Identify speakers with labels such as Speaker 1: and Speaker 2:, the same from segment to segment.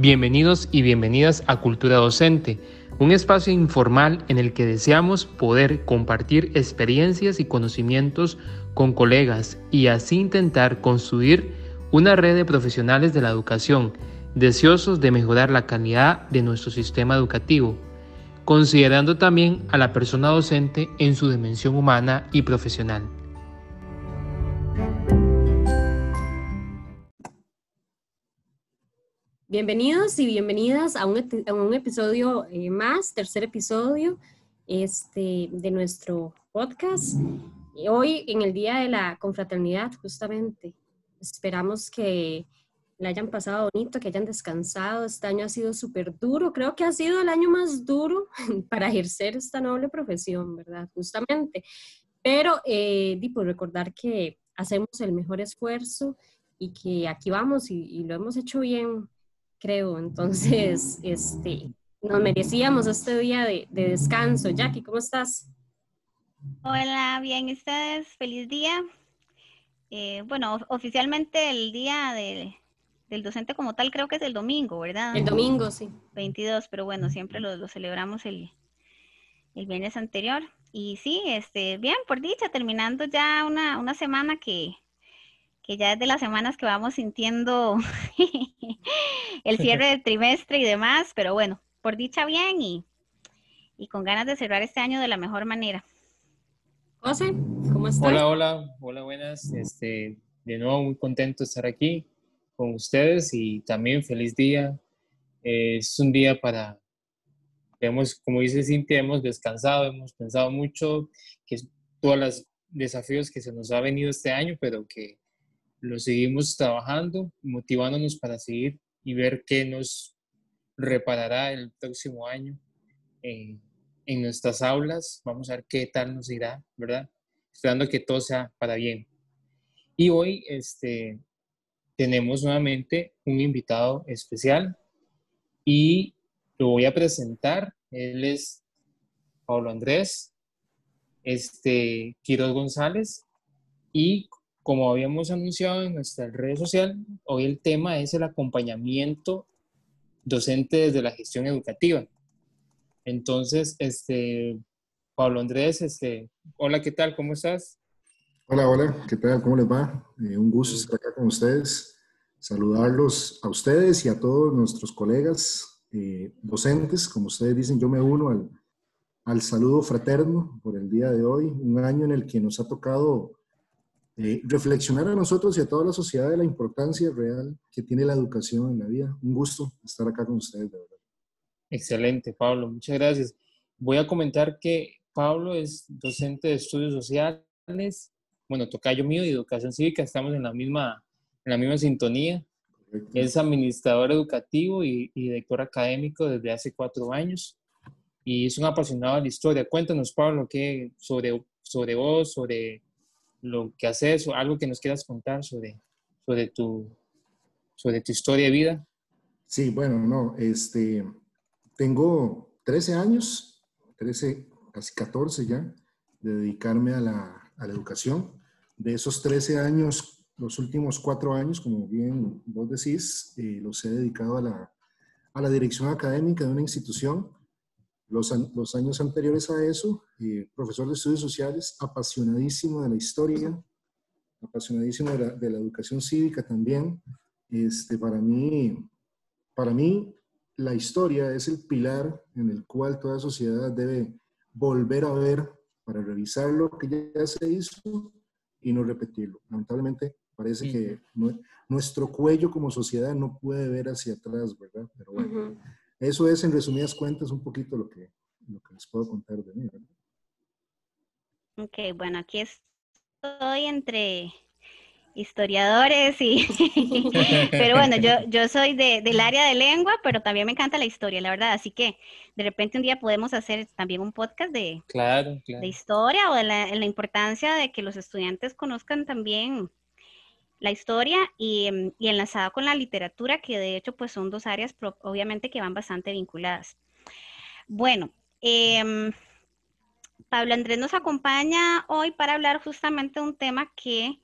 Speaker 1: Bienvenidos y bienvenidas a Cultura Docente, un espacio informal en el que deseamos poder compartir experiencias y conocimientos con colegas y así intentar construir una red de profesionales de la educación deseosos de mejorar la calidad de nuestro sistema educativo, considerando también a la persona docente en su dimensión humana y profesional.
Speaker 2: Bienvenidos y bienvenidas a un, episodio eh, más, tercer episodio este, de nuestro podcast. hoy, en el Día de la Confraternidad, justamente, esperamos que la hayan pasado bonito, que hayan descansado. Este año ha sido súper duro. Creo que ha sido el año más duro para ejercer esta noble profesión, ¿verdad? Justamente. Pero, eh, pues, recordar que hacemos el mejor esfuerzo y que aquí vamos y lo hemos hecho bien creo. Entonces, este, nos merecíamos este día de, descanso. Jackie, ¿cómo estás?
Speaker 3: Hola, bien, ustedes, feliz día. Eh, bueno, oficialmente el día del docente como tal creo que es el domingo, ¿verdad?
Speaker 2: El domingo, sí.
Speaker 3: 22, pero bueno, siempre lo, celebramos el, el, viernes anterior. Y sí, este, bien, por dicha, terminando ya una, una semana que, que ya es de las semanas que vamos sintiendo el cierre del trimestre y demás, pero bueno, por dicha bien y, con ganas de cerrar este año de la mejor manera.
Speaker 2: José, ¿cómo estás?
Speaker 1: Hola, hola, hola, buenas. Este, de nuevo muy contento de estar aquí con ustedes y también feliz día. es un día para, hemos, como dice Cintia, hemos descansado, hemos pensado mucho, que todos los desafíos que se nos ha venido este año, pero que lo seguimos trabajando, motivándonos para seguir y ver qué nos reparará el próximo año en, nuestras aulas. Vamos a ver qué tal nos irá, ¿verdad? Esperando que todo sea para bien. Y hoy este, tenemos nuevamente un invitado especial y lo voy a presentar. Él es Pablo Andrés este, Quiroz González y como habíamos anunciado en nuestra red social, hoy el tema es el acompañamiento docente desde la gestión educativa. Entonces, este, Pablo Andrés, este, hola, ¿qué tal? ¿Cómo estás?
Speaker 4: Hola, hola, ¿qué tal? ¿Cómo les va? Eh, un gusto estar acá con ustedes, saludarlos a ustedes y a todos nuestros colegas eh, docentes. Como ustedes dicen, yo me uno al, al saludo fraterno por el día de hoy, un año en el que nos ha tocado eh, reflexionar a nosotros y a toda la sociedad de la importancia real que tiene la educación en la vida. Un gusto estar acá con ustedes, de verdad.
Speaker 1: Excelente, Pablo, muchas gracias. Voy a comentar que Pablo es docente de estudios sociales, bueno, tocayo mío y educación cívica, estamos en la misma, en la misma sintonía. Es administrador educativo y, y director académico desde hace cuatro años y es un apasionado de la historia. Cuéntanos, Pablo, ¿qué, sobre, sobre vos, sobre lo que haces o algo que nos quieras contar sobre, sobre, tu, sobre tu historia de vida.
Speaker 4: Sí, bueno, no, este, tengo 13 años, 13, casi 14 ya, de dedicarme a la, a la educación. De esos 13 años, los últimos cuatro años, como bien vos decís, eh, los he dedicado a la, a la dirección académica de una institución los, los años anteriores a eso, eh, profesor de estudios sociales, apasionadísimo de la historia, apasionadísimo de la, de la, educación cívica también. Este, para, mí, para mí, la historia es el pilar en el cual toda sociedad debe volver a ver para revisar lo que ya se hizo y no repetirlo. Lamentablemente, parece que nuestro cuello como sociedad no puede ver hacia atrás, ¿verdad? Pero bueno. Eso es, en resumidas cuentas, un poquito lo que, lo que les puedo contar de mí.
Speaker 3: Ok, bueno, aquí estoy entre historiadores y... pero bueno, yo, yo soy de, del área de lengua, pero también me encanta la historia, la verdad. Así que de repente un día podemos hacer también un podcast de,
Speaker 1: claro,
Speaker 3: de historia o de la, la importancia de que los estudiantes conozcan también la historia y, mm, y, enlazado con la literatura, que de hecho pues son dos áreas obviamente que van bastante vinculadas. Bueno, em, Pablo Andrés nos acompaña hoy para hablar justamente de un tema que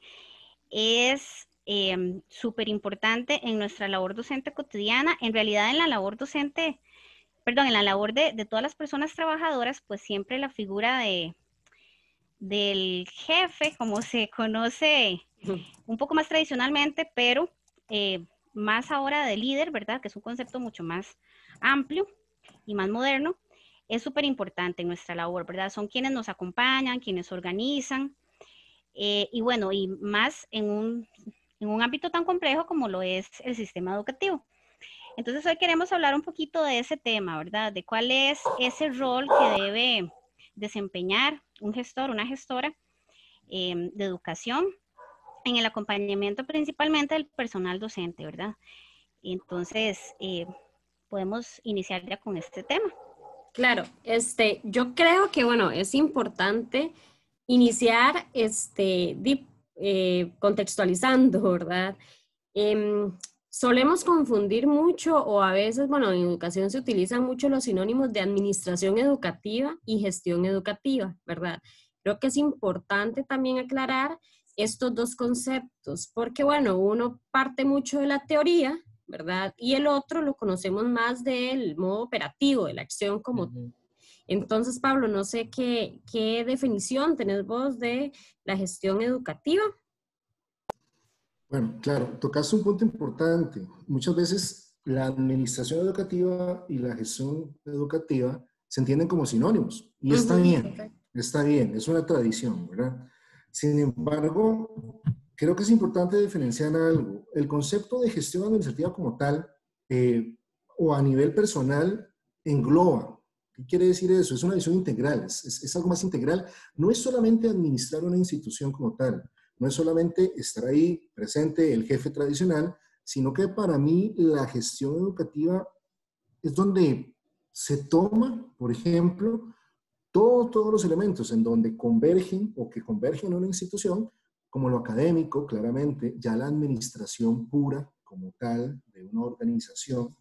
Speaker 3: es em, súper importante en nuestra labor docente cotidiana. En realidad, en la labor docente, perdón, en la labor de, de todas las personas trabajadoras, pues siempre la figura de, del jefe, como se conoce un poco más tradicionalmente, pero eh, más ahora de líder, ¿verdad? Que es un concepto mucho más amplio y más moderno, es súper importante en nuestra labor, ¿verdad? Son quienes nos acompañan, quienes organizan, eh, y bueno, y más en un, en un ámbito tan complejo como lo es el sistema educativo. Entonces hoy queremos hablar un poquito de ese tema, ¿verdad? De cuál es ese rol que debe desempeñar un gestor, una gestora em, de educación en el acompañamiento principalmente del personal docente, ¿verdad? Entonces, eh, podemos iniciar ya con este tema.
Speaker 2: Claro, este, yo creo que, bueno, es importante iniciar este, eh, contextualizando, ¿verdad? Em, solemos confundir mucho o a veces, bueno, en educación se utilizan mucho los sinónimos de administración educativa y gestión educativa, ¿verdad? Creo que es importante también aclarar estos dos conceptos, porque bueno, uno parte mucho de la teoría, ¿verdad? Y el otro lo conocemos más del modo operativo, de la acción como... Entonces, Pablo, no sé qué, qué definición tenés vos de la gestión educativa.
Speaker 4: Bueno, claro, tocaste un punto importante. Muchas veces la administración educativa y la gestión educativa se entienden como sinónimos y está bien, está bien, es una tradición, ¿verdad? Sin embargo, creo que es importante diferenciar algo. El concepto de gestión administrativa como tal eh, o a nivel personal engloba. ¿Qué quiere decir eso? Es una visión integral, es, es algo más integral. No es solamente administrar una institución como tal, no es solamente estar ahí presente el jefe tradicional, sino que para mí la gestión educativa es donde se toma, por ejemplo, todos los elementos en donde convergen o que convergen en una institución, como lo académico, claramente, ya la administración pura como tal de una organización,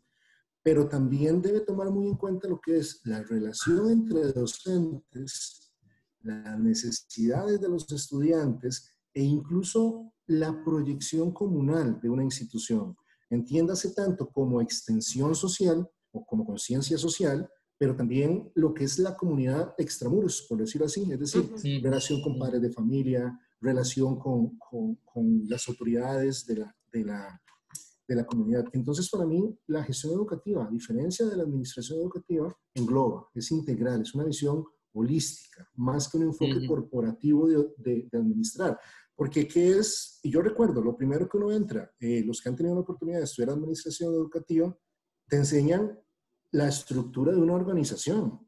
Speaker 4: pero también debe tomar muy en cuenta lo que es la relación entre docentes, las necesidades de los estudiantes e incluso la proyección comunal de una institución. Entiéndase tanto como extensión social o como conciencia social, pero también lo que es la comunidad extramuros, por decirlo así, es decir, relación con padres de familia, relación con, con, con las autoridades de la, de, la, de la, comunidad. Entonces, para mí, la gestión educativa, a diferencia de la administración educativa, engloba, es integral, es una visión holística, más que un enfoque corporativo de, de, de, administrar. Porque, ¿qué es? Y yo recuerdo, lo primero que uno entra, eh, los que han tenido la oportunidad de estudiar administración educativa, te enseñan la estructura de una organización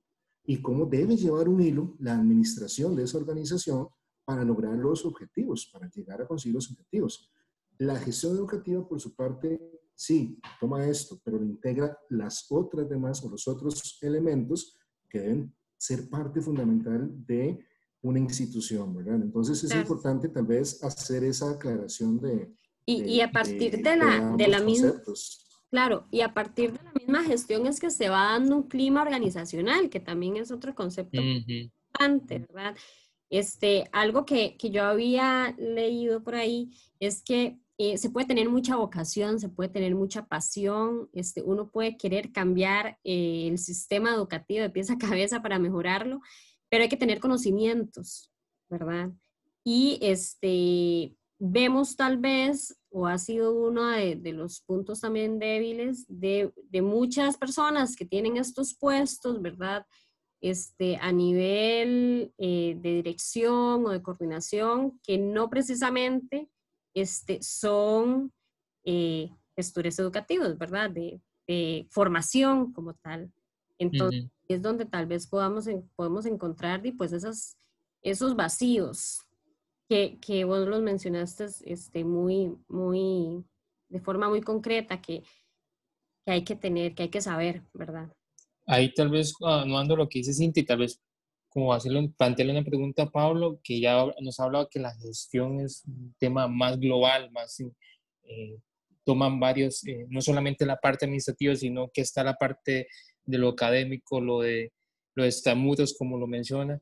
Speaker 4: y cómo debe llevar un hilo la administración de esa organización para lograr los objetivos, para llegar a conseguir los objetivos. La gestión educativa, por su parte, sí, toma esto, pero integra las otras demás o los otros elementos que deben ser parte fundamental de una institución, ¿verdad? Entonces es importante tal vez hacer esa aclaración de...
Speaker 2: Y, y a partir de, la, de la misma... Claro, y a partir de la misma gestión es que se va dando un clima organizacional, que también es otro concepto importante, ¿verdad? Este, algo que, que, yo había leído por ahí es que eh, se puede tener mucha vocación, se puede tener mucha pasión, este, uno puede querer cambiar eh, el sistema educativo de pieza a cabeza para mejorarlo, pero hay que tener conocimientos, ¿verdad? Y este, vemos tal vez, o ha sido uno de, de los puntos también débiles de, de, muchas personas que tienen estos puestos, ¿verdad? Este, a nivel eh, de dirección o de coordinación, que no precisamente este, son eh, gestores educativos, ¿verdad? De, de, formación como tal. Entonces, es donde tal vez podamos, podemos encontrar pues esas, esos vacíos que, que vos los mencionaste este, muy, muy, de forma muy concreta que, que hay que tener, que hay que saber, ¿verdad?
Speaker 1: Ahí tal vez, no ando lo que dice Cinti, tal vez como hacerle, plantearle una pregunta a Pablo, que ya nos ha hablado que la gestión es un tema más global, más, eh, toman varios, eh, no solamente la parte administrativa, sino que está la parte de lo académico, lo de los estamudos, como lo menciona.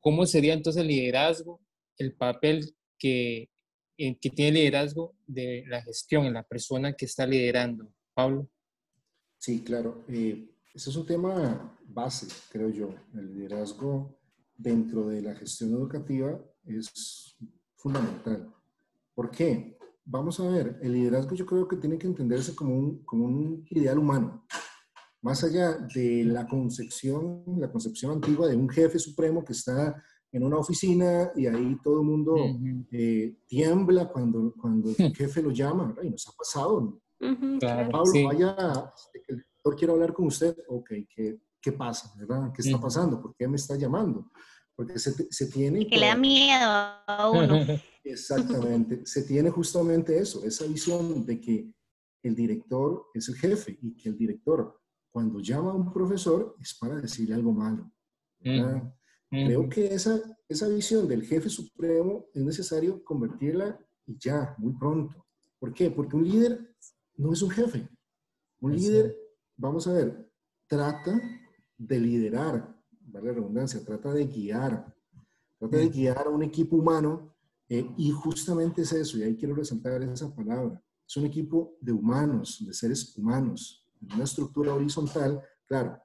Speaker 1: ¿Cómo sería entonces el liderazgo, el papel que eh, que tiene liderazgo de la gestión en la persona que está liderando. Pablo.
Speaker 4: Sí, claro. Eh, ese es un tema base, creo yo. El liderazgo dentro de la gestión educativa es fundamental. ¿Por qué? Vamos a ver, el liderazgo yo creo que tiene que entenderse como un, como un ideal humano. Más allá de la concepción, la concepción antigua de un jefe supremo que está en una oficina y ahí todo el mundo eh, tiembla cuando, cuando el jefe lo llama, y nos ha pasado. Pablo, vaya, el doctor quiere hablar con usted, ok, ¿qué, qué pasa? ¿verdad? ¿Qué está pasando? ¿Por qué me está llamando? Porque se, se tiene...
Speaker 3: Y que le da miedo a uno.
Speaker 4: Exactamente, se tiene justamente eso, esa visión de que el director es el jefe y que el director cuando llama a un profesor es para decirle algo malo. Creo que esa, esa visión del jefe supremo es necesario convertirla y ya, muy pronto. ¿Por qué? Porque un líder no es un jefe. Un líder, vamos a ver, trata de liderar, vale la redundancia, trata de guiar, trata de guiar a un equipo humano eh, y justamente es eso, y ahí quiero resaltar esa palabra. Es un equipo de humanos, de seres humanos, en una estructura horizontal, claro,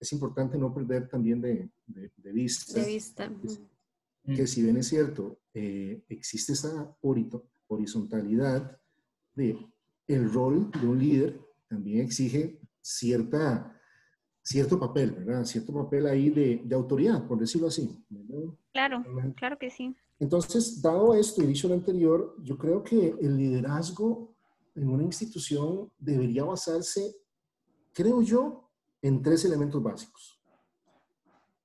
Speaker 4: es importante no perder también de, de, vista,
Speaker 2: de vista.
Speaker 4: que si bien es cierto, eh, existe esa horizontalidad de el rol de un líder también exige cierta, cierto papel, ¿verdad? Cierto papel ahí de, de autoridad, por decirlo así.
Speaker 3: Claro, claro que sí.
Speaker 4: Entonces, dado esto y dicho lo anterior, yo creo que el liderazgo en una institución debería basarse, creo yo, en tres elementos básicos.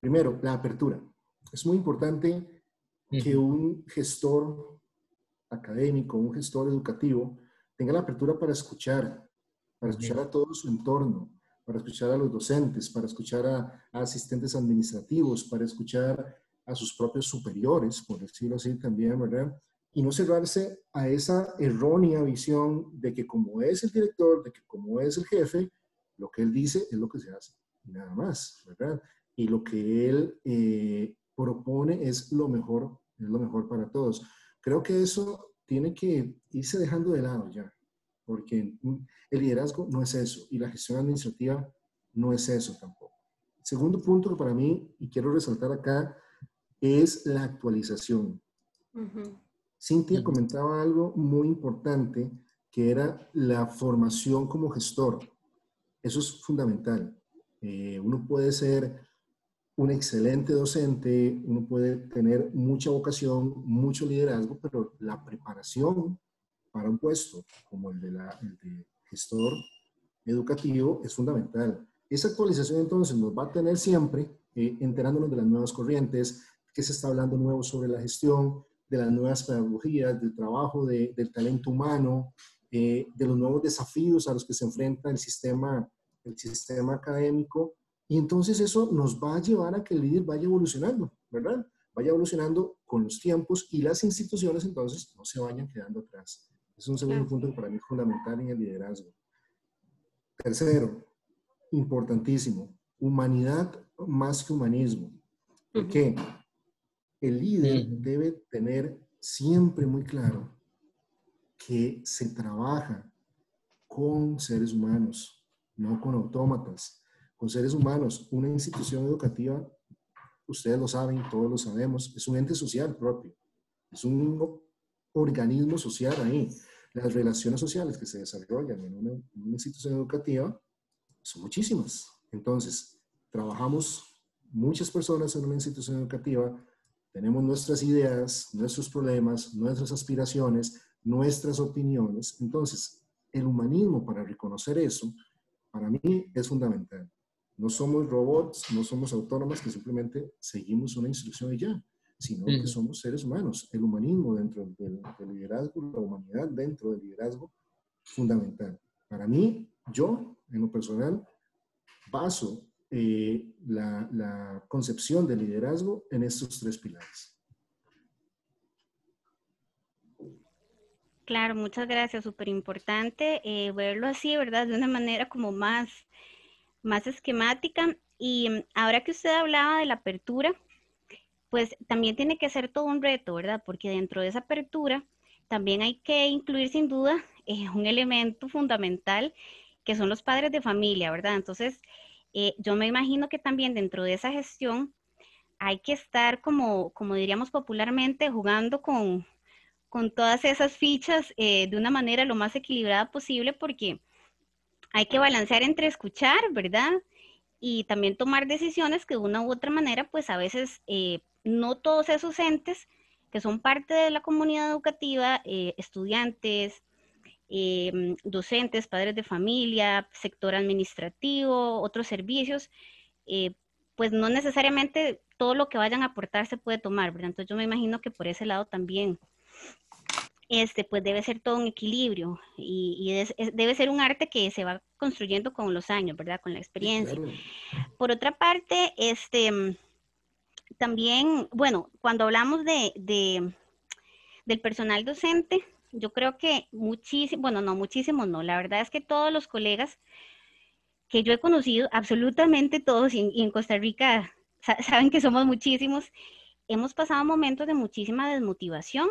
Speaker 4: Primero, la apertura. Es muy importante que un gestor académico, un gestor educativo, tenga la apertura para escuchar, para escuchar a todo su entorno, para escuchar a los docentes, para escuchar a, asistentes administrativos, para escuchar a sus propios superiores, por decirlo así también, ¿verdad? Y no cerrarse a esa errónea visión de que como es el director, de que como es el jefe, lo que él dice es lo que se hace, nada más, ¿verdad? Y lo que él eh, propone es lo mejor, es lo mejor para todos. Creo que eso tiene que irse dejando de lado ya, porque el liderazgo no es eso y la gestión administrativa no es eso tampoco. Segundo punto que para mí, y quiero resaltar acá, es la actualización. Cintia comentaba algo muy importante, que era la formación como gestor. Eso es fundamental. Eh, uno puede ser un excelente docente, uno puede tener mucha vocación, mucho liderazgo, pero la preparación para un puesto como el de, la, gestor educativo es fundamental. Esa actualización entonces nos va a tener siempre eh, enterándonos de las nuevas corrientes, que se está hablando nuevo sobre la gestión, de las nuevas pedagogías, del trabajo del talento humano, eh, de los nuevos desafíos a los que se enfrenta el sistema el sistema académico, y entonces eso nos va a llevar a que el líder vaya evolucionando, ¿verdad? Vaya evolucionando con los tiempos y las instituciones entonces no se vayan quedando atrás. Es un segundo punto que para mí es fundamental en el liderazgo. Tercero, importantísimo, humanidad más que humanismo. ¿Por qué? El líder debe tener siempre muy claro que se trabaja con seres humanos, no con autómatas, con seres humanos. Una institución educativa, ustedes lo saben, todos lo sabemos, es un ente social propio, es un organismo social ahí. Las relaciones sociales que se desarrollan en una, institución educativa son muchísimas. Entonces, trabajamos muchas personas en una institución educativa, tenemos nuestras ideas, nuestros problemas, nuestras aspiraciones, nuestras opiniones. Entonces, el humanismo para reconocer eso para mí es fundamental. No somos robots, no somos autónomas que simplemente seguimos una instrucción y ya, sino que somos seres humanos. El humanismo dentro del, liderazgo, la humanidad dentro del liderazgo, fundamental. Para mí, yo, en lo personal, baso eh, la, la, concepción del liderazgo en estos tres pilares.
Speaker 3: Claro, muchas gracias, súper importante eh, verlo así, ¿verdad? De una manera como más, más esquemática. Y mm, ahora que usted hablaba de la apertura, pues también tiene que ser todo un reto, ¿verdad? Porque dentro de esa apertura también hay que incluir sin duda eh, un elemento fundamental que son los padres de familia, ¿verdad? Entonces, eh, yo me imagino que también dentro de esa gestión hay que estar, como, como diríamos popularmente, jugando con, con todas esas fichas eh, de una manera lo más equilibrada posible porque hay que balancear entre escuchar, ¿verdad? Y también tomar decisiones que de una u otra manera, pues a veces no todos esos entes que son parte de la comunidad educativa, eh, estudiantes, eh, docentes, padres de familia, sector administrativo, otros servicios, eh, pues no necesariamente todo lo que vayan a aportar se puede tomar, ¿verdad? Entonces yo me imagino que por ese lado también, este, pues debe ser todo un equilibrio y, debe ser un arte que se va construyendo con los años, ¿verdad? Con la experiencia. Por otra parte, este también, bueno, cuando hablamos de, del personal docente, yo creo que muchísimo, bueno, no, muchísimo no, la verdad es que todos los colegas que yo he conocido, absolutamente todos, y, en Costa Rica saben que somos muchísimos, hemos pasado momentos de muchísima desmotivación,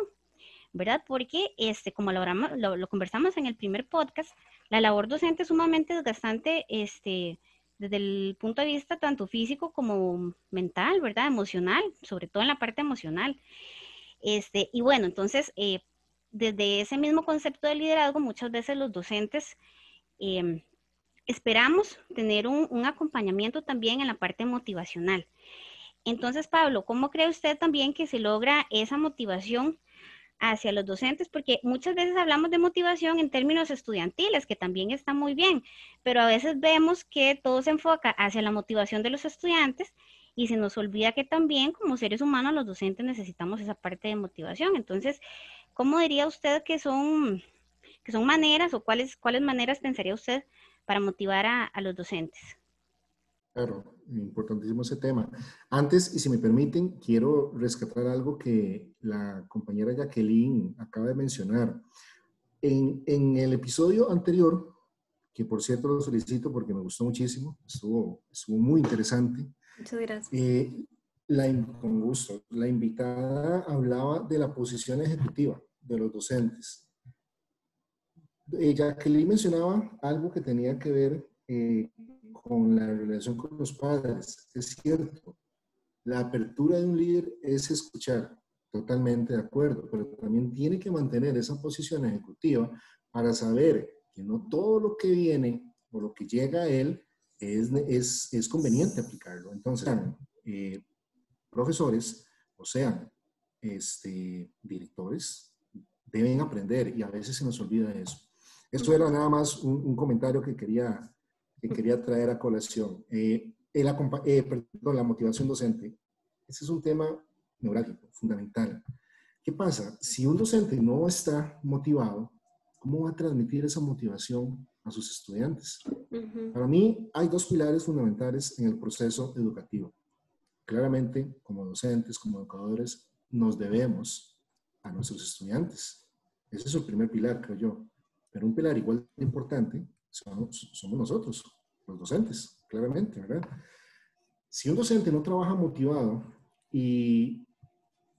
Speaker 3: ¿verdad? Porque, este, como lo, conversamos en el primer podcast, la labor docente es sumamente desgastante, este, desde el punto de vista tanto físico como mental, ¿verdad? Emocional, sobre todo en la parte emocional. Este, y bueno, entonces, eh, desde ese mismo concepto de liderazgo, muchas veces los docentes em, esperamos tener un, un, acompañamiento también en la parte motivacional. Entonces, Pablo, ¿cómo cree usted también que se logra esa motivación hacia los docentes, porque muchas veces hablamos de motivación en términos estudiantiles, que también está muy bien, pero a veces vemos que todo se enfoca hacia la motivación de los estudiantes y se nos olvida que también como seres humanos los docentes necesitamos esa parte de motivación. Entonces, ¿cómo diría usted que son, que son maneras o cuáles, cuáles maneras pensaría usted para motivar a los docentes?
Speaker 4: Claro, importantísimo ese tema. Antes, y si me permiten, quiero rescatar algo que la compañera Jacqueline acaba de mencionar. En, en el episodio anterior, que por cierto lo solicito porque me gustó muchísimo, estuvo, estuvo muy interesante.
Speaker 2: Muchas gracias.
Speaker 4: Eh, la, con gusto. La invitada hablaba de la posición ejecutiva de los docentes. Eh, Jacqueline mencionaba algo que tenía que ver eh, con la relación con los padres. Es cierto, la apertura de un líder es escuchar, totalmente de acuerdo, pero también tiene que mantener esa posición ejecutiva para saber que no todo lo que viene o lo que llega a él es, es, es conveniente aplicarlo. Entonces, eh, profesores, o sean este, directores, deben aprender y a veces se nos olvida eso. Esto era nada más un, un comentario que quería que quería traer a colación. Eh, el, eh, perdón, la motivación docente. Ese es un tema neurálgico, fundamental. ¿Qué pasa? Si un docente no está motivado, ¿cómo va a transmitir esa motivación a sus estudiantes? Para mí hay dos pilares fundamentales en el proceso educativo. Claramente, como docentes, como educadores, nos debemos a nuestros estudiantes. Ese es el primer pilar, creo yo. Pero un pilar igual de importante somos, nosotros, los docentes, claramente, ¿verdad? Si un docente no trabaja motivado y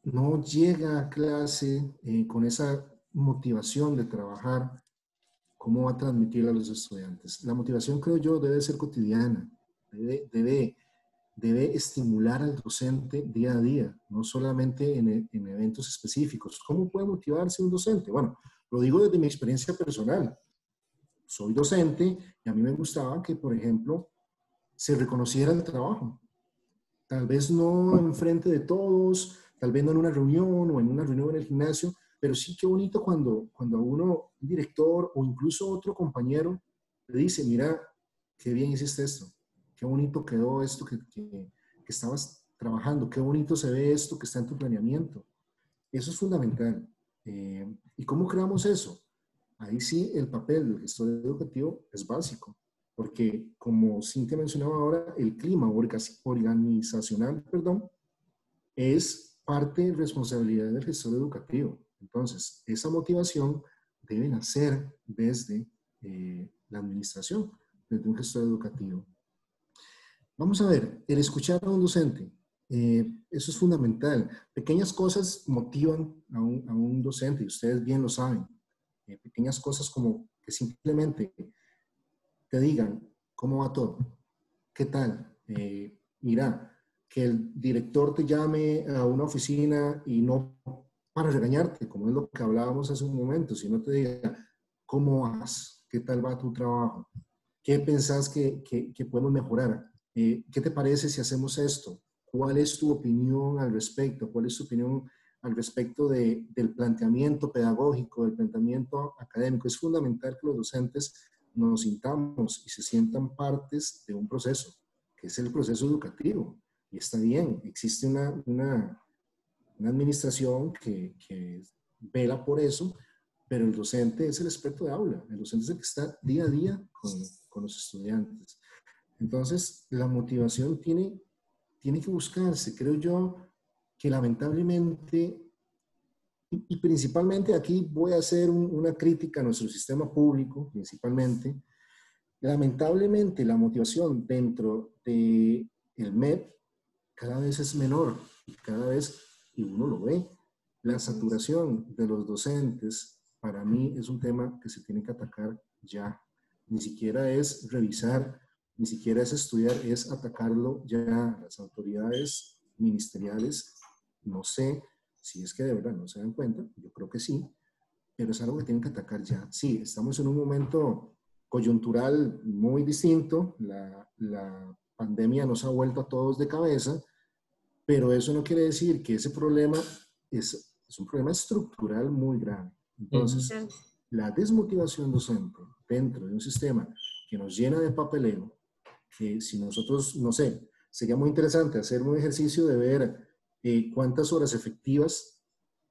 Speaker 4: no llega a clase eh, con esa motivación de trabajar, ¿cómo va a transmitirla a los estudiantes? La motivación, creo yo, debe ser cotidiana, debe, debe, debe estimular al docente día a día, no solamente en, en eventos específicos. ¿Cómo puede motivarse un docente? Bueno, lo digo desde mi experiencia personal soy docente y a mí me gustaba que, por ejemplo, se reconociera el trabajo. Tal vez no en frente de todos, tal vez no en una reunión o en una reunión en el gimnasio, pero sí qué bonito cuando, cuando uno, un director o incluso otro compañero, le dice, mira, qué bien hiciste esto, qué bonito quedó esto que, que, estabas trabajando, qué bonito se ve esto que está en tu planeamiento. Eso es fundamental. Eh, ¿Y cómo creamos eso? Ahí sí el papel del gestor educativo es básico, porque como Cintia mencionaba ahora, el clima organizacional, perdón, es parte de responsabilidad del gestor educativo. Entonces, esa motivación debe nacer desde eh, la administración, desde un gestor educativo. Vamos a ver, el escuchar a un docente. Eh, eso es fundamental. Pequeñas cosas motivan a un, a un docente, y ustedes bien lo saben. Eh, pequeñas cosas como que simplemente te digan cómo va todo, qué tal. Eh, que el director te llame a una oficina y no para regañarte, como es lo que hablábamos hace un momento, sino te diga, ¿cómo vas? ¿Qué tal va tu trabajo? ¿Qué pensás que, que, podemos mejorar? Eh, ¿Qué te parece si hacemos esto? ¿Cuál es tu opinión al respecto? ¿Cuál es tu opinión al respecto de, del planteamiento pedagógico, del planteamiento académico? Es fundamental que los docentes nos sintamos y se sientan partes de un proceso, que es el proceso educativo. Y está bien, existe una, una administración que, que, vela por eso, pero el docente es el experto de aula, el docente es el que está día a día con, con los estudiantes. Entonces, la motivación tiene, tiene que buscarse. Creo yo que lamentablemente, y, principalmente aquí voy a hacer una crítica a nuestro sistema público, principalmente, lamentablemente la motivación dentro del el MEP cada vez es menor y cada vez y uno lo ve. La saturación de los docentes para mí es un tema que se tiene que atacar ya. Ni siquiera es revisar, ni siquiera es estudiar, es atacarlo ya. Las autoridades ministeriales, no sé si es que de verdad no se dan cuenta, yo creo que sí, pero es algo que tienen que atacar ya. Sí, estamos en un momento coyuntural muy distinto, la, la pandemia nos ha vuelto a todos de cabeza, pero eso no quiere decir que ese problema es, es un problema estructural muy grave. Entonces, la desmotivación docente dentro de un sistema que nos llena de papeleo, que si nosotros, no sé, sería muy interesante hacer un ejercicio de ver eh, cuántas horas efectivas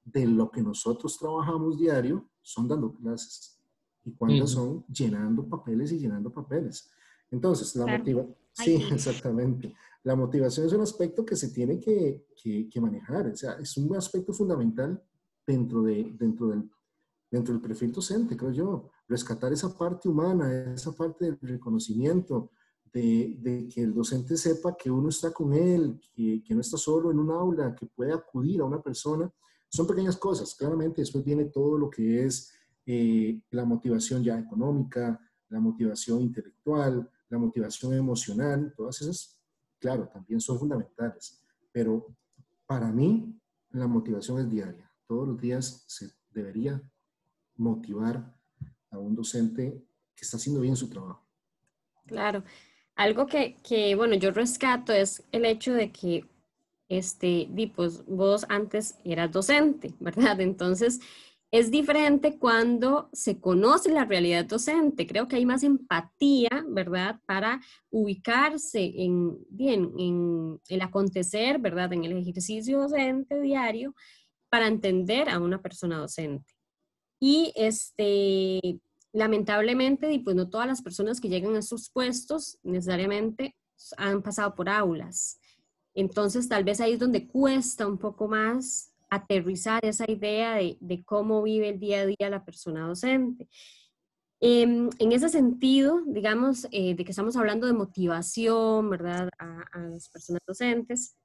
Speaker 4: de lo que nosotros trabajamos diario son dando clases y cuántas son llenando papeles y llenando papeles. Entonces, la motivación, sí, exactamente. La motivación es un aspecto que se tiene que, que, manejar, o sea, es un aspecto fundamental dentro, de, dentro, del, dentro del perfil docente, creo yo. Rescatar esa parte humana, esa parte del reconocimiento, de, de, que el docente sepa que uno está con él, que, que, no está solo en un aula, que puede acudir a una persona. Son pequeñas cosas. Claramente después viene todo lo que es eh, la motivación ya económica, la motivación intelectual, la motivación emocional, todas esas claro, también son fundamentales, pero para mí la motivación es diaria. Todos los días se debería motivar a un docente que está haciendo bien su trabajo.
Speaker 2: Claro. Algo que, que bueno, yo rescato es el hecho de que, este, pues, vos antes eras docente, ¿verdad? Entonces, es diferente cuando se conoce la realidad docente. Creo que hay más empatía, ¿verdad? Para ubicarse en, bien, en el acontecer, ¿verdad? En el ejercicio docente diario para entender a una persona docente. Y este, lamentablemente, pues no todas las personas que llegan a estos puestos necesariamente han pasado por aulas. Entonces, tal vez ahí es donde cuesta un poco más aterrizar esa idea de, cómo vive el día a día la persona docente. Em, en ese sentido, digamos, eh, de que estamos hablando de motivación, ¿verdad?, a, a, las personas docentes,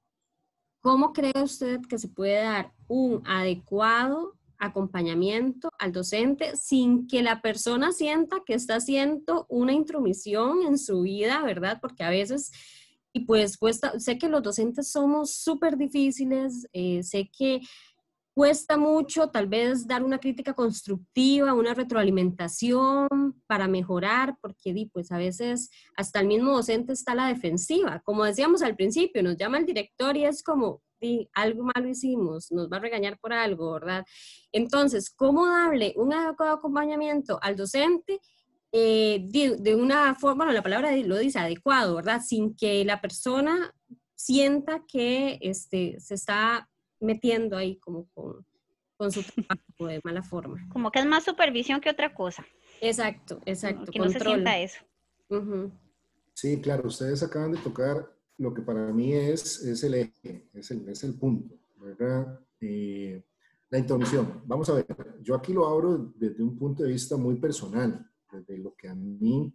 Speaker 2: ¿cómo cree usted que se puede dar un adecuado acompañamiento al docente sin que la persona sienta que está haciendo una intromisión en su vida, ¿verdad? Porque a veces y pues cuesta, sé que los docentes somos súper difíciles, eh, sé que cuesta mucho tal vez dar una crítica constructiva, una retroalimentación para mejorar, porque pues a veces hasta el mismo docente está a la defensiva. Como decíamos al principio, nos llama el director y es como, algo malo hicimos, nos va a regañar por algo, ¿verdad? Entonces, ¿cómo darle un adecuado acompañamiento al docente eh, de, una forma, bueno, la palabra lo dice, adecuado, ¿verdad? Sin que la persona sienta que este, se está metiendo ahí como con, con su trabajo de mala forma.
Speaker 3: Como que es más supervisión que otra cosa.
Speaker 2: Exacto, exacto.
Speaker 3: Que no se sienta eso.
Speaker 4: Sí, claro, ustedes acaban de tocar lo que para mí es, es el eje, es el, es el punto, ¿verdad? Eh, la intromisión. Vamos a ver, yo aquí lo abro desde un punto de vista muy personal de lo que a mí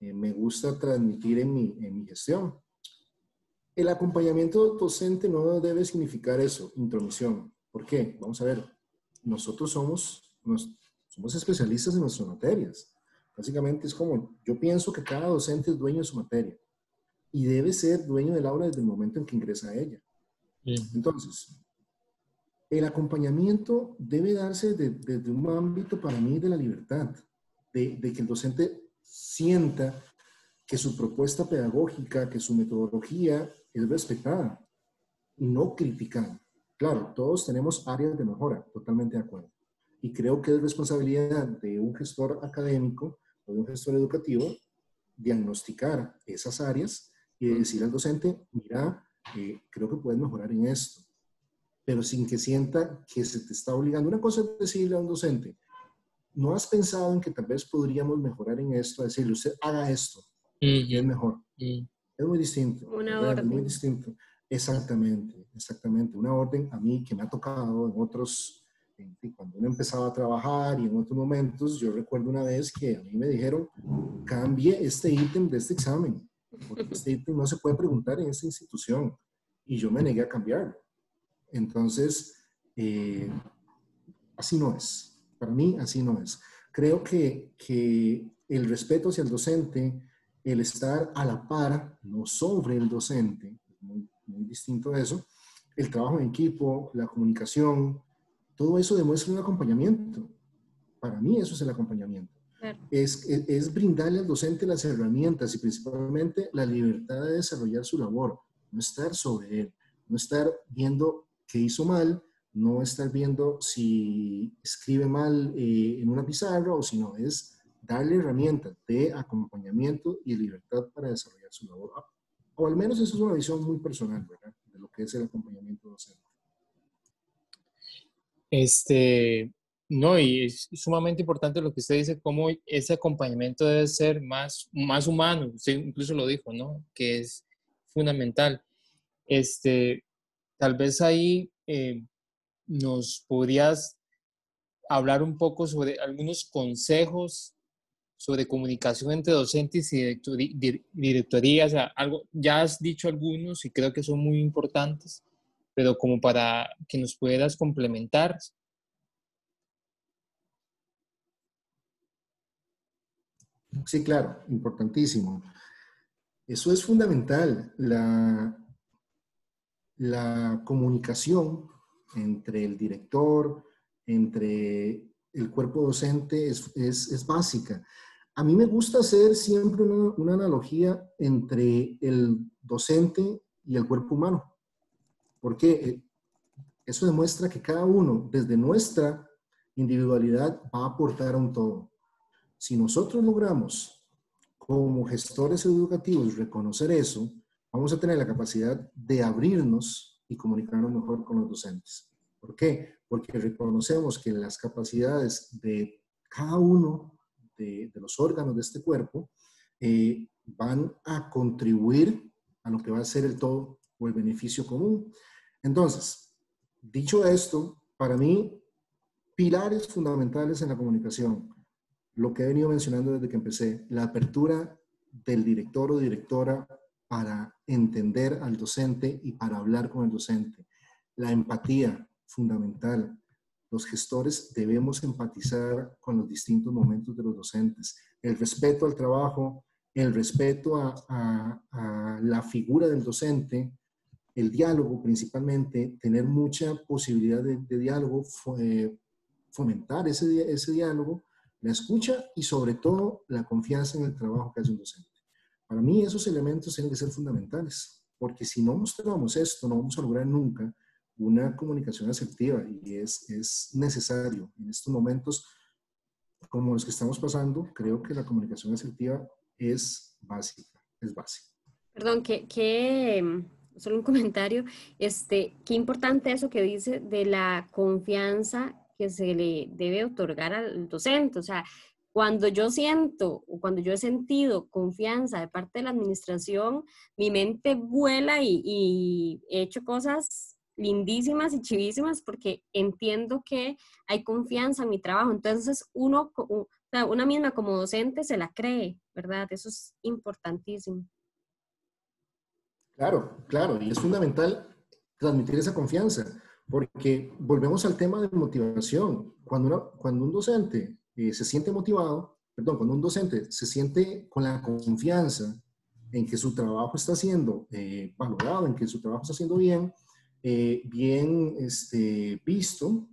Speaker 4: eh, me gusta transmitir en mi, en mi gestión. El acompañamiento docente no debe significar eso, intromisión. ¿Por qué? Vamos a ver, nosotros somos, somos especialistas en nuestras materias. Básicamente es como, yo pienso que cada docente es dueño de su materia y debe ser dueño del aula desde el momento en que ingresa a ella. Entonces, el acompañamiento debe darse desde un ámbito para mí de la libertad, de, de, que el docente sienta que su propuesta pedagógica, que su metodología es respetada y no criticada. Claro, todos tenemos áreas de mejora, totalmente de acuerdo. Y creo que es responsabilidad de un gestor académico o de un gestor educativo diagnosticar esas áreas y decir al docente, mira, eh, creo que puedes mejorar en esto, pero sin que sienta que se te está obligando. Una cosa es decirle a un docente, ¿no has pensado en que tal vez podríamos mejorar en esto? Decirle, usted haga esto, y es mejor. Es muy distinto.
Speaker 2: Una orden.
Speaker 4: muy distinto. Exactamente, exactamente. Una orden a mí que me ha tocado en otros, cuando uno empezaba a trabajar y en otros momentos, yo recuerdo una vez que a mí me dijeron, cambie este ítem de este examen, porque este no se puede preguntar en esta institución. Y yo me negué a cambiarlo. Entonces, eh, así no es. Para mí, así no es. Creo que, que el respeto hacia el docente, el estar a la par, no sobre el docente, muy, muy distinto a eso, el trabajo en equipo, la comunicación, todo eso demuestra un acompañamiento. Para mí eso es el acompañamiento. Es, es, brindarle al docente las herramientas y principalmente la libertad de desarrollar su labor, no estar sobre él, no estar viendo qué hizo mal, no estar viendo si escribe mal eh, en una pizarra o si no, es darle herramientas de acompañamiento y libertad para desarrollar su labor. O al menos eso es una visión muy personal, ¿verdad? De lo que es el acompañamiento docente.
Speaker 1: Este, no, y es sumamente importante lo que usted dice, cómo ese acompañamiento debe ser más, más humano. Usted incluso lo dijo, ¿no? Que es fundamental. Este, tal vez ahí eh, nos podrías hablar un poco sobre algunos consejos sobre comunicación entre docentes y directorías, algo, ya has dicho algunos y creo que son muy importantes, pero como para que nos puedas complementar.
Speaker 4: Sí, claro, importantísimo. Eso es fundamental, la, comunicación entre el director, entre el cuerpo docente es, básica. A mí me gusta hacer siempre una, analogía entre el docente y el cuerpo humano, porque eso demuestra que cada uno, desde nuestra individualidad, va a aportar un todo. Si nosotros logramos, como gestores educativos, reconocer eso, vamos a tener la capacidad de abrirnos y comunicarnos mejor con los docentes. ¿Por qué? Porque reconocemos que las capacidades de cada uno de, los órganos de este cuerpo eh, van a contribuir a lo que va a ser el todo o el beneficio común. Entonces, dicho esto, para mí, pilares fundamentales en la comunicación, lo que he venido mencionando desde que empecé, la apertura del director o directora para entender al docente y para hablar con el docente, la empatía fundamental, los gestores debemos empatizar con los distintos momentos de los docentes. El respeto al trabajo, el respeto a, la figura del docente, el diálogo principalmente, tener mucha posibilidad de, diálogo, eh, fomentar ese, ese diálogo, la escucha y sobre todo la confianza en el trabajo que hace un docente. Para mí esos elementos tienen que ser fundamentales, porque si no mostramos esto, no vamos a lograr nunca una comunicación asertiva y es, es necesario en estos momentos como los que estamos pasando, creo que la comunicación asertiva es básica, es básica.
Speaker 2: Perdón, que, que solo un comentario, este, qué importante eso que dice de la confianza que se le debe otorgar al docente, o sea, cuando yo siento o cuando yo he sentido confianza de parte de la administración, mi mente vuela y, he hecho cosas lindísimas y chivísimas porque entiendo que hay confianza en mi trabajo. Entonces, uno, una misma como docente se la cree, ¿verdad? Eso es importantísimo.
Speaker 4: Claro, claro, y es fundamental transmitir esa confianza, porque volvemos al tema de motivación. Cuando, cuando un docente eh, se siente motivado, perdón, cuando un docente se siente con la confianza en que su trabajo está siendo eh, valorado, en que su trabajo está siendo bien, eh, bien este, visto,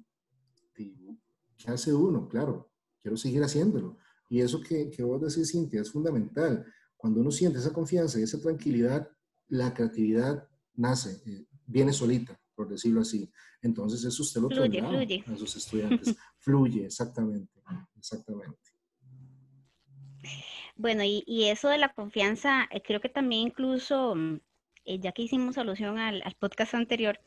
Speaker 4: ¿qué hace uno? Claro, quiero seguir haciéndolo. Y eso que, que vos decís, Cintia, es fundamental. Cuando uno siente esa confianza y esa tranquilidad, la creatividad nace, eh, viene solita, por decirlo así. Entonces eso usted lo
Speaker 3: fluye, fluye.
Speaker 4: a sus estudiantes. fluye, exactamente, exactamente.
Speaker 3: Bueno, y, y, eso de la confianza, eh, creo que también incluso, mm, eh, ya que hicimos alusión al, al podcast anterior,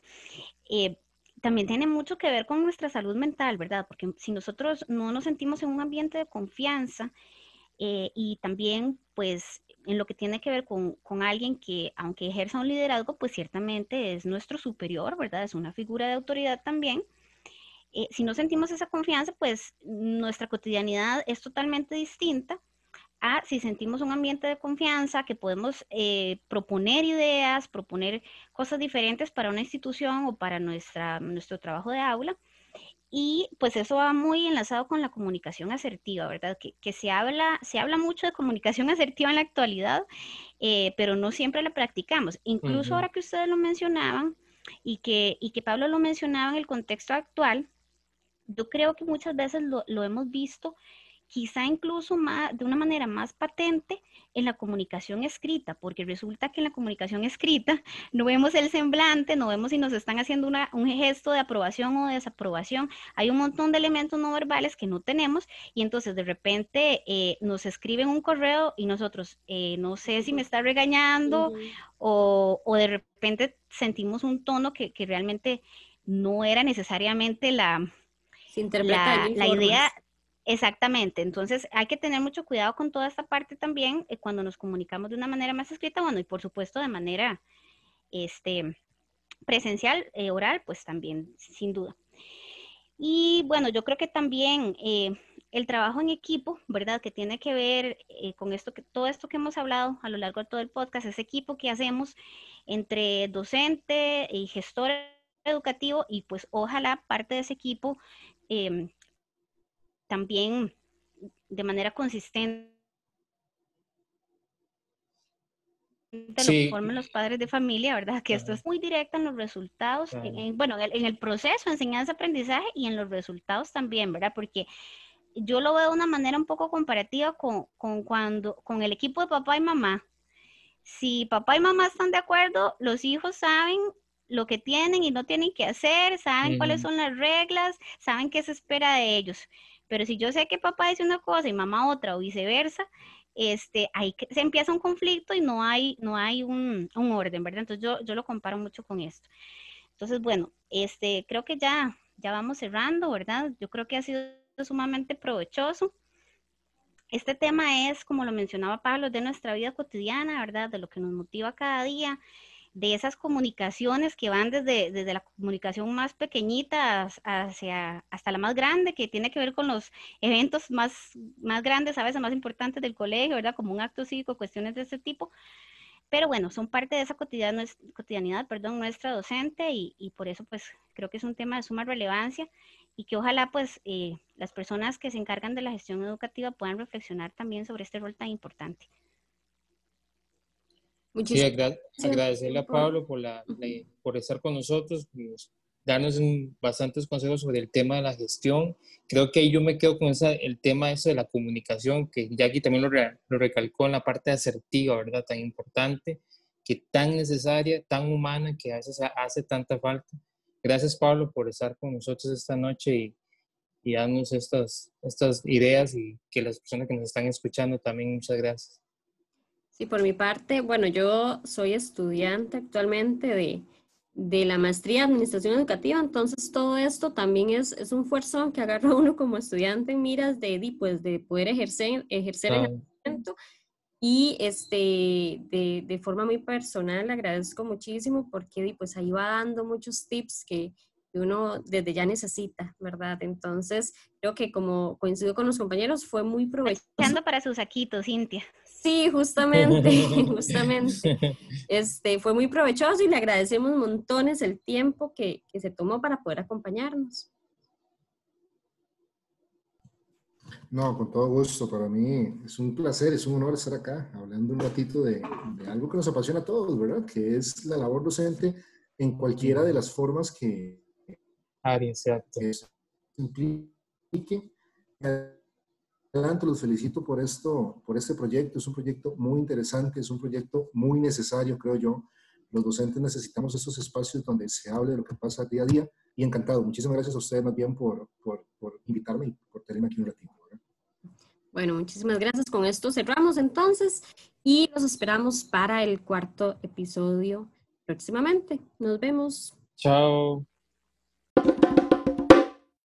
Speaker 3: también tiene mucho que ver con nuestra salud mental, ¿verdad? Porque si nosotros no nos sentimos en un ambiente de confianza y también, pues, en lo que tiene que ver con, con, alguien que, aunque ejerza un liderazgo, pues ciertamente es nuestro superior, ¿verdad? Es una figura de autoridad también. Eh, si no sentimos esa confianza, pues nuestra cotidianidad es totalmente distinta a si sentimos un ambiente de confianza, que podemos eh, proponer ideas, proponer cosas diferentes para una institución o para nuestra, nuestro trabajo de aula y pues eso va muy enlazado con la comunicación asertiva, ¿verdad? Que, que se, habla, se habla mucho de comunicación asertiva en la actualidad, eh, pero no siempre la practicamos. Incluso ahora que ustedes lo mencionaban y que, y que Pablo lo mencionaba en el contexto actual, yo creo que muchas veces lo, lo hemos visto quizá incluso más, de una manera más patente en la comunicación escrita, porque resulta que en la comunicación escrita no vemos el semblante, no vemos si nos están haciendo un gesto de aprobación o desaprobación. Hay un montón de elementos no verbales que no tenemos y entonces de repente eh, nos escriben un correo y nosotros eh, no sé si me está regañando o, de repente sentimos un tono que, realmente no era necesariamente la, la, la idea Exactamente, entonces hay que tener mucho cuidado con toda esta parte también eh, cuando nos comunicamos de una manera más escrita, bueno, y por supuesto de manera este, presencial, eh, oral, pues también, sin duda. Y bueno, yo creo que también eh, el trabajo en equipo, ¿verdad? Que tiene que ver con esto, que todo esto que hemos hablado a lo largo de todo el podcast, ese equipo que hacemos entre docente y gestor educativo y pues ojalá parte de ese equipo em, también de manera consistente lo forman los padres de familia, ¿verdad? Que esto es muy directo en los resultados, bueno, en el, proceso, enseñanza-aprendizaje y en los resultados también, ¿verdad? Porque yo lo veo de una manera un poco comparativa con, cuando, con el equipo de papá y mamá. Si papá y mamá están de acuerdo, los hijos saben lo que tienen y no tienen que hacer, saben cuáles son las reglas, saben qué se espera de ellos. Pero si yo sé que papá dice una cosa y mamá otra o viceversa, este, ahí se empieza un conflicto y no hay, no hay un, orden, ¿verdad? Entonces yo, yo, lo comparo mucho con esto. Entonces, bueno, este, creo que ya, ya vamos cerrando, ¿verdad? Yo creo que ha sido sumamente provechoso. Este tema es, como lo mencionaba Pablo, de nuestra vida cotidiana, ¿verdad? De lo que nos motiva cada día de esas comunicaciones que van desde, desde la comunicación más pequeñita hacia, hasta la más grande, que tiene que ver con los eventos más, más grandes, a veces más importantes del colegio, ¿verdad? Como un acto cívico, cuestiones de ese tipo. Pero bueno, son parte de esa cotidianidad, cotidianidad perdón, nuestra docente y, y, por eso pues creo que es un tema de suma relevancia y que ojalá pues eh, las personas que se encargan de la gestión educativa puedan reflexionar también sobre este rol tan importante
Speaker 1: sí, agradecerle a Pablo por, la, por estar con nosotros, pues, darnos bastantes consejos sobre el tema de la gestión. Creo que yo me quedo con esa, el tema eso de la comunicación, que Jackie también lo, lo recalcó en la parte asertiva, ¿verdad? Tan importante, que tan necesaria, tan humana, que a veces hace tanta falta. Gracias, Pablo, por estar con nosotros esta noche y, y darnos estas, estas ideas y que las personas que nos están escuchando también, muchas gracias.
Speaker 2: Sí, por mi parte, bueno, yo soy estudiante actualmente de, de la maestría de Administración Educativa, entonces todo esto también es, es un esfuerzo que agarra uno como estudiante en miras de, pues, de poder ejercer, ejercer en el momento. Y este, de, de, forma muy personal agradezco muchísimo porque pues ahí va dando muchos tips que, uno desde ya necesita, ¿verdad? Entonces, creo que como coincido con los compañeros, fue muy provechoso.
Speaker 3: para sus saquitos, Cintia.
Speaker 2: Sí, justamente, justamente. Este, fue muy provechoso y le agradecemos montones el tiempo que, que se tomó para poder acompañarnos.
Speaker 4: No, con todo gusto. Para mí es un placer, es un honor estar acá hablando un ratito de, algo que nos apasiona a todos, ¿verdad? Que es la labor docente en cualquiera de las formas que,
Speaker 1: Ari, exacto.
Speaker 4: implique. Adelante, los felicito por esto, por este proyecto. Es un proyecto muy interesante, es un proyecto muy necesario, creo yo. Los docentes necesitamos esos espacios donde se hable de lo que pasa día a día. Y encantado. Muchísimas gracias a ustedes más bien por, por, por invitarme y por tenerme aquí un ratito.
Speaker 2: Bueno, muchísimas gracias. Con esto cerramos entonces y nos esperamos para el cuarto episodio próximamente. Nos vemos.
Speaker 1: Chao.